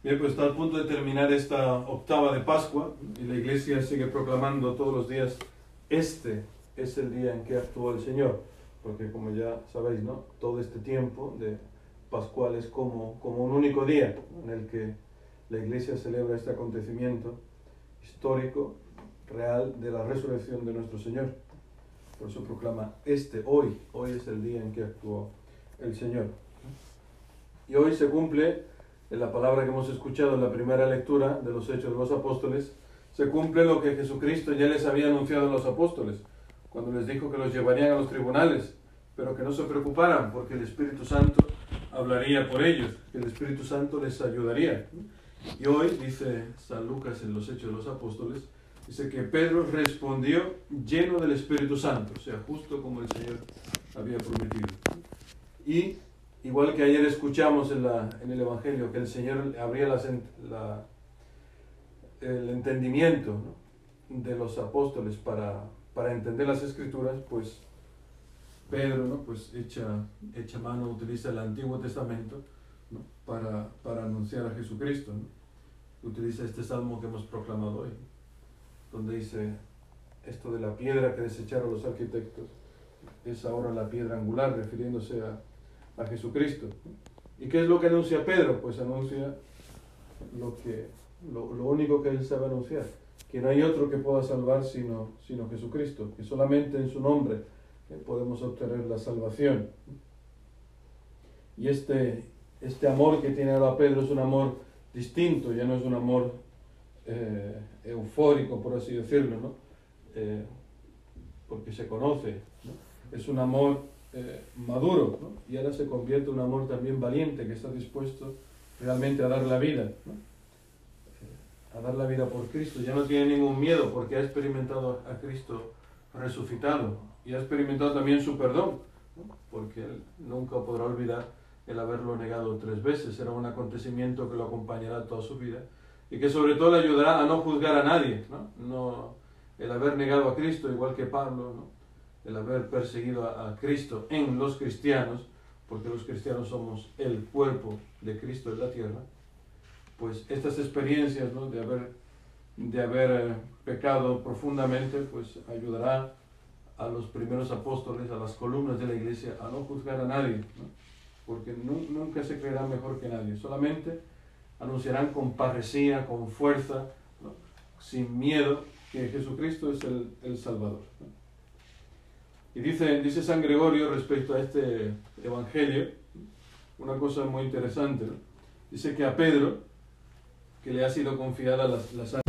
Bien, pues está al punto de terminar esta octava de Pascua y la iglesia sigue proclamando todos los días, este es el día en que actuó el Señor, porque como ya sabéis, ¿no? Todo este tiempo de Pascual es como, como un único día en el que la iglesia celebra este acontecimiento histórico, real, de la resurrección de nuestro Señor. Por eso proclama este, hoy, hoy es el día en que actuó el Señor. Y hoy se cumple en la palabra que hemos escuchado en la primera lectura de los Hechos de los Apóstoles, se cumple lo que Jesucristo ya les había anunciado a los apóstoles, cuando les dijo que los llevarían a los tribunales, pero que no se preocuparan porque el Espíritu Santo hablaría por ellos, que el Espíritu Santo les ayudaría. Y hoy, dice San Lucas en los Hechos de los Apóstoles, dice que Pedro respondió lleno del Espíritu Santo, o sea, justo como el Señor había prometido. Y Igual que ayer escuchamos en, la, en el Evangelio que el Señor abría la, el entendimiento de los apóstoles para, para, entender las escrituras, pues Pedro ¿no? pues echa, echa mano, utiliza el Antiguo Testamento para, para, anunciar a Jesucristo. Utiliza este salmo que hemos proclamado hoy, donde dice esto de la piedra que desecharon los arquitectos, es ahora la piedra angular, refiriéndose a a Jesucristo. ¿Y qué es lo que anuncia Pedro? Pues anuncia lo, que, lo, único que él sabe anunciar, que no hay otro que pueda salvar sino, sino Jesucristo, que solamente en su nombre podemos obtener la salvación. Y este, este amor que tiene ahora Pedro es un amor distinto, ya no es un amor eh, eufórico, por así decirlo, ¿no? Eh, porque se conoce, es un amor eh, maduro, y ahora se convierte en un amor también valiente que está dispuesto realmente a dar la vida, eh, a dar la vida por Cristo. Ya no tiene ningún miedo porque ha experimentado a Cristo resucitado y ha experimentado también su perdón, porque él nunca podrá olvidar el haberlo negado tres veces. Será un acontecimiento que lo acompañará toda su vida y que sobre todo le ayudará a no juzgar a nadie, ¿no? no el haber negado a Cristo, igual que Pablo, ¿no? El haber perseguido a, Cristo en los cristianos, porque los cristianos somos el cuerpo de Cristo en la tierra, pues estas experiencias de haber, de haber eh, pecado profundamente, pues ayudará a los primeros apóstoles, a las columnas de la iglesia, a no juzgar a nadie, porque nunca se creerá mejor que nadie, solamente anunciarán con parresía, con fuerza, sin miedo, que Jesucristo es el, el Salvador. Y dice, dice San Gregorio respecto a este evangelio, una cosa muy interesante. Dice que a Pedro, que le ha sido confiada la, la